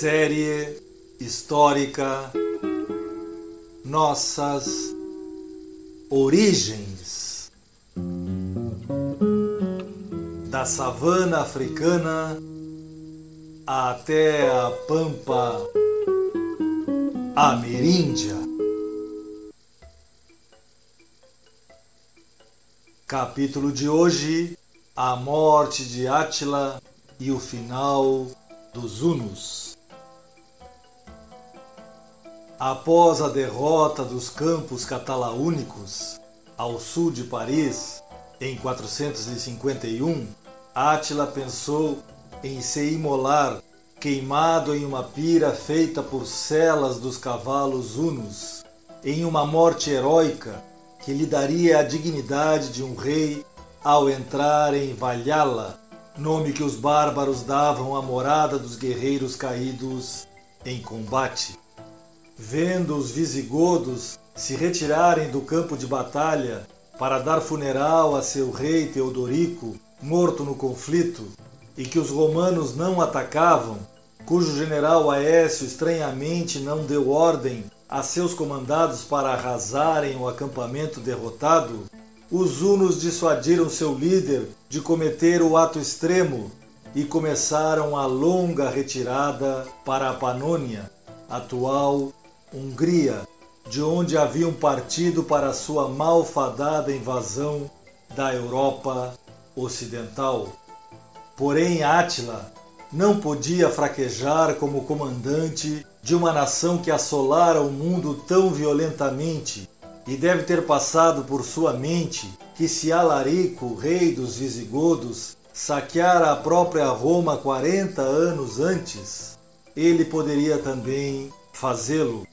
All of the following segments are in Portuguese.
Série histórica Nossas Origens da savana africana até a pampa ameríndia. Capítulo de hoje: A morte de Átila e o final dos Hunos. Após a derrota dos campos catalaúnicos ao sul de Paris em 451, Átila pensou em se imolar queimado em uma pira feita por celas dos cavalos hunos, em uma morte heróica que lhe daria a dignidade de um rei ao entrar em Valhalla, nome que os bárbaros davam à morada dos guerreiros caídos em combate. Vendo os visigodos se retirarem do campo de batalha para dar funeral a seu rei Teodorico, morto no conflito, e que os romanos não atacavam, cujo general Aécio estranhamente não deu ordem a seus comandados para arrasarem o acampamento derrotado, os hunos dissuadiram seu líder de cometer o ato extremo e começaram a longa retirada para a Panônia, atual Hungria, de onde haviam partido para sua malfadada invasão da Europa Ocidental. Porém, Átila não podia fraquejar como comandante de uma nação que assolara o mundo tão violentamente, e deve ter passado por sua mente que se Alarico, rei dos Visigodos, saqueara a própria Roma 40 anos antes, ele poderia também fazê-lo.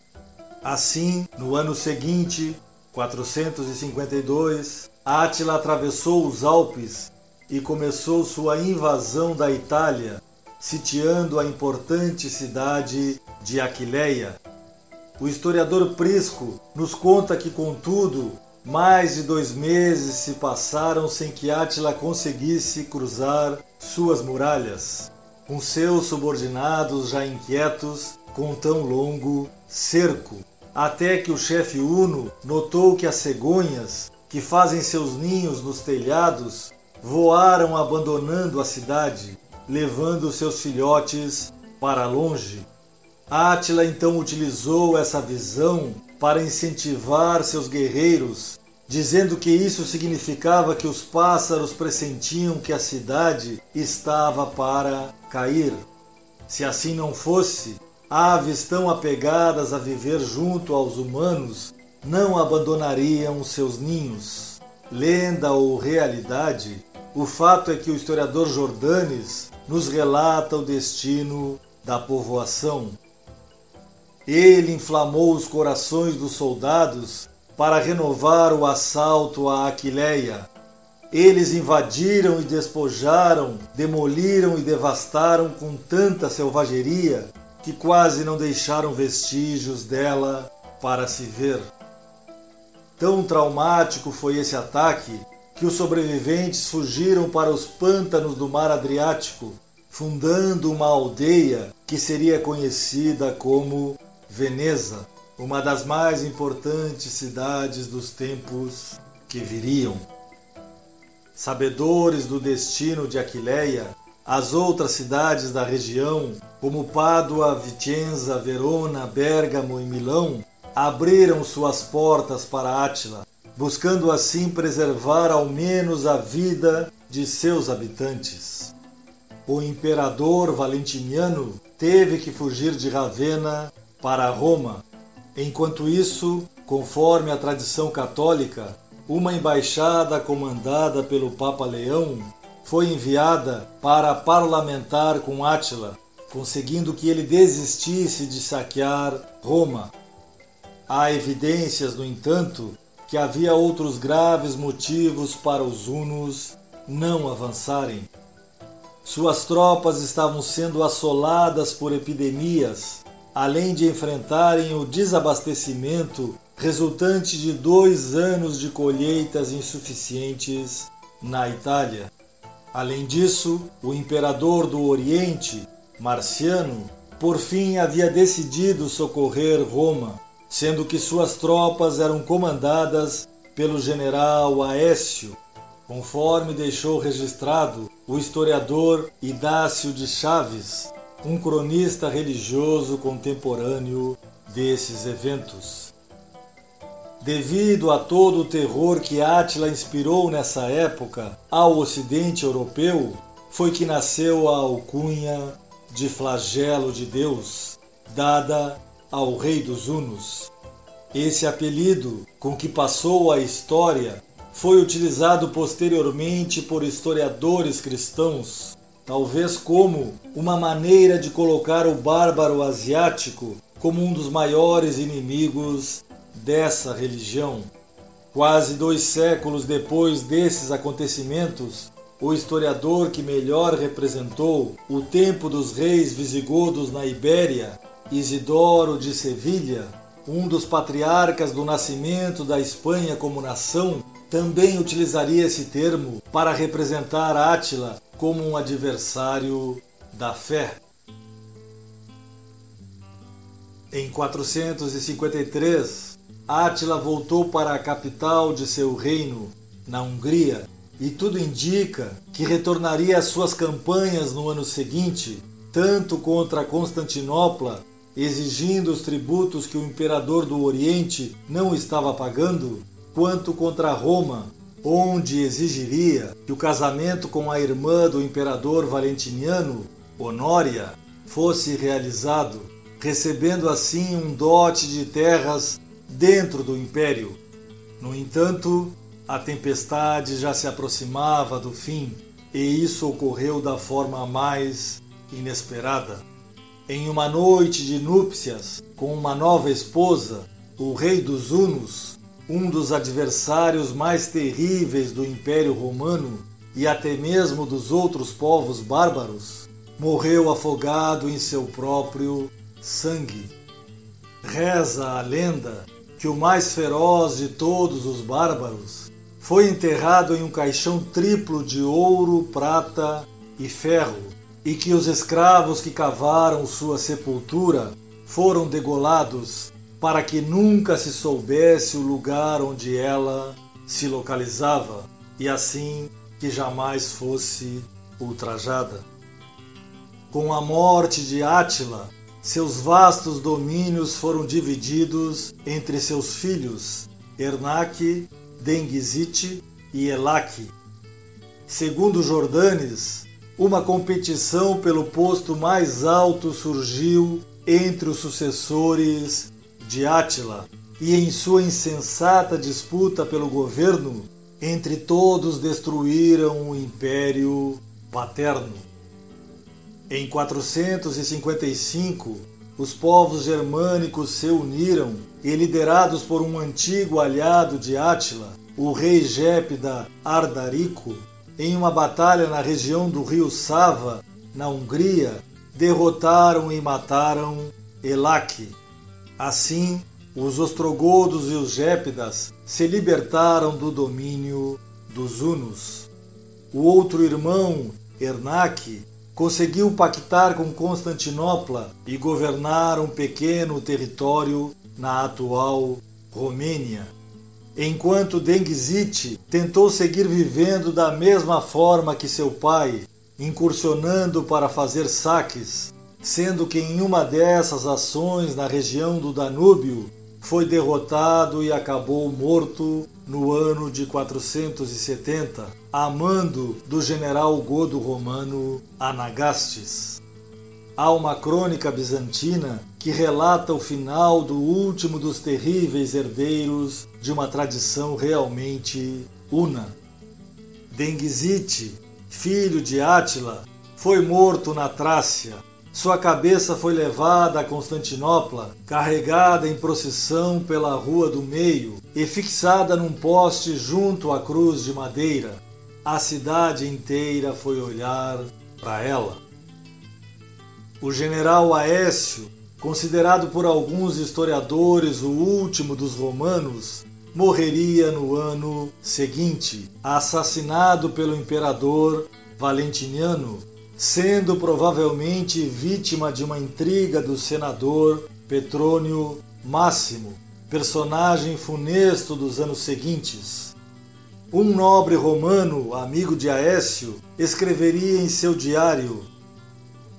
Assim, no ano seguinte, 452, Átila atravessou os Alpes e começou sua invasão da Itália, sitiando a importante cidade de Aquileia. O historiador Prisco nos conta que, contudo, mais de dois meses se passaram sem que Átila conseguisse cruzar suas muralhas, com seus subordinados já inquietos com tão longo cerco até que o chefe Uno notou que as cegonhas, que fazem seus ninhos nos telhados, voaram abandonando a cidade, levando seus filhotes para longe. Átila então utilizou essa visão para incentivar seus guerreiros, dizendo que isso significava que os pássaros pressentiam que a cidade estava para cair. Se assim não fosse, Aves tão apegadas a viver junto aos humanos não abandonariam seus ninhos. Lenda ou realidade, o fato é que o historiador Jordanes nos relata o destino da povoação. Ele inflamou os corações dos soldados para renovar o assalto a Aquileia. Eles invadiram e despojaram, demoliram e devastaram com tanta selvageria que quase não deixaram vestígios dela para se ver. Tão traumático foi esse ataque que os sobreviventes fugiram para os pântanos do mar Adriático, fundando uma aldeia que seria conhecida como Veneza, uma das mais importantes cidades dos tempos que viriam. Sabedores do destino de Aquileia, as outras cidades da região, como Pádua, Vicenza, Verona, Bérgamo e Milão, abriram suas portas para Átila, buscando assim preservar ao menos a vida de seus habitantes. O imperador Valentiniano teve que fugir de Ravenna para Roma. Enquanto isso, conforme a tradição católica, uma embaixada comandada pelo Papa Leão foi enviada para parlamentar com Átila, conseguindo que ele desistisse de saquear Roma. Há evidências, no entanto, que havia outros graves motivos para os hunos não avançarem. Suas tropas estavam sendo assoladas por epidemias, além de enfrentarem o desabastecimento resultante de dois anos de colheitas insuficientes na Itália. Além disso, o imperador do Oriente, Marciano, por fim havia decidido socorrer Roma, sendo que suas tropas eram comandadas pelo general Aécio, conforme deixou registrado o historiador Idácio de Chaves, um cronista religioso contemporâneo desses eventos. Devido a todo o terror que Átila inspirou nessa época ao ocidente europeu, foi que nasceu a alcunha de flagelo de Deus, dada ao rei dos Hunos. Esse apelido, com que passou a história, foi utilizado posteriormente por historiadores cristãos, talvez como uma maneira de colocar o bárbaro asiático como um dos maiores inimigos dessa religião. Quase dois séculos depois desses acontecimentos, o historiador que melhor representou o tempo dos reis visigodos na Ibéria, Isidoro de Sevilha, um dos patriarcas do nascimento da Espanha como nação, também utilizaria esse termo para representar Átila como um adversário da fé. Em 453, Átila voltou para a capital de seu reino, na Hungria, e tudo indica que retornaria às suas campanhas no ano seguinte, tanto contra Constantinopla, exigindo os tributos que o imperador do Oriente não estava pagando, quanto contra Roma, onde exigiria que o casamento com a irmã do imperador Valentiniano, Honória, fosse realizado, recebendo assim um dote de terras dentro do império. No entanto, a tempestade já se aproximava do fim e isso ocorreu da forma mais inesperada. Em uma noite de núpcias com uma nova esposa, o rei dos Hunos, um dos adversários mais terríveis do Império Romano e até mesmo dos outros povos bárbaros, morreu afogado em seu próprio sangue. Reza a lenda que o mais feroz de todos os bárbaros foi enterrado em um caixão triplo de ouro, prata e ferro, e que os escravos que cavaram sua sepultura foram degolados para que nunca se soubesse o lugar onde ela se localizava e assim que jamais fosse ultrajada. Com a morte de Átila, seus vastos domínios foram divididos entre seus filhos Ernaque, Denguizite e Elaque. Segundo Jordanes, uma competição pelo posto mais alto surgiu entre os sucessores de Átila e em sua insensata disputa pelo governo, entre todos destruíram o império paterno. Em 455, os povos germânicos se uniram e, liderados por um antigo aliado de Átila, o rei Gépida Ardarico, em uma batalha na região do rio Sava, na Hungria, derrotaram e mataram Elaque. Assim, os ostrogodos e os gépidas se libertaram do domínio dos hunos. O outro irmão, Ernaque, conseguiu pactar com Constantinopla e governar um pequeno território na atual Romênia. Enquanto Denguizite tentou seguir vivendo da mesma forma que seu pai, incursionando para fazer saques, sendo que em uma dessas ações na região do Danúbio foi derrotado e acabou morto no ano de 470, a mando do general godo romano Anagastes. Há uma crônica bizantina que relata o final do último dos terríveis herdeiros de uma tradição realmente una. Denguizite, filho de Átila, foi morto na Trácia. Sua cabeça foi levada a Constantinopla, carregada em procissão pela Rua do Meio e fixada num poste junto à cruz de madeira. A cidade inteira foi olhar para ela. O general Aécio, considerado por alguns historiadores o último dos romanos, morreria no ano seguinte, assassinado pelo imperador Valentiniano, sendo provavelmente vítima de uma intriga do senador Petrônio Máximo, personagem funesto dos anos seguintes. Um nobre romano, amigo de Aécio, escreveria em seu diário: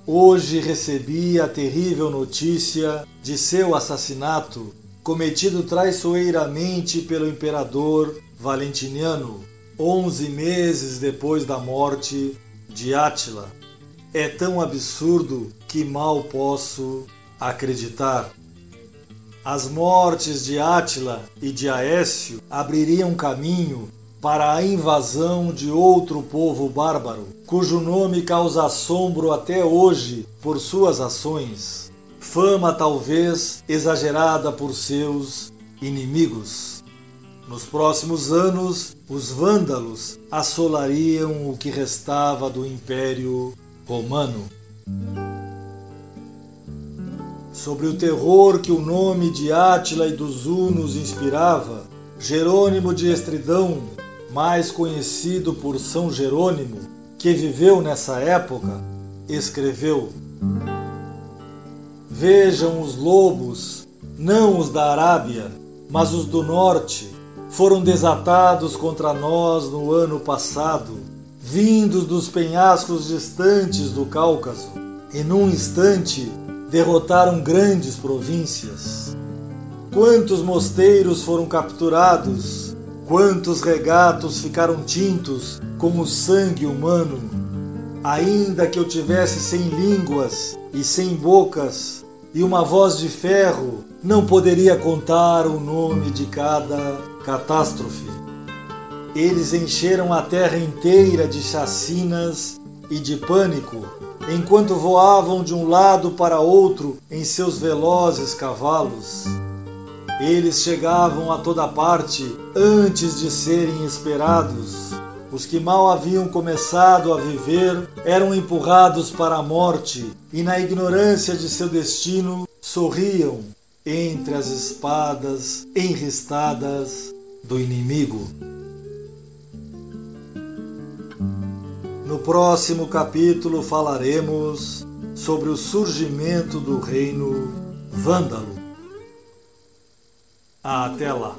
Hoje recebi a terrível notícia de seu assassinato cometido traiçoeiramente pelo imperador Valentiniano, onze meses depois da morte de Átila. É tão absurdo que mal posso acreditar. As mortes de Átila e de Aécio abririam caminho para a invasão de outro povo bárbaro, cujo nome causa assombro até hoje por suas ações fama talvez exagerada por seus inimigos. Nos próximos anos, os vândalos assolariam o que restava do Império Romano. Sobre o terror que o nome de Átila e dos Hunos inspirava, Jerônimo de Estridão, mais conhecido por São Jerônimo, que viveu nessa época, escreveu: Vejam os lobos, não os da Arábia, mas os do norte, foram desatados contra nós no ano passado, vindos dos penhascos distantes do Cáucaso, e num instante derrotaram grandes províncias. Quantos mosteiros foram capturados, quantos regatos ficaram tintos com o sangue humano. Ainda que eu tivesse sem línguas e sem bocas, e uma voz de ferro não poderia contar o nome de cada catástrofe. Eles encheram a terra inteira de chacinas e de pânico, enquanto voavam de um lado para outro em seus velozes cavalos. Eles chegavam a toda parte antes de serem esperados. Os que mal haviam começado a viver eram empurrados para a morte e, na ignorância de seu destino, sorriam entre as espadas enristadas do inimigo. No próximo capítulo falaremos sobre o surgimento do reino vândalo. Até lá!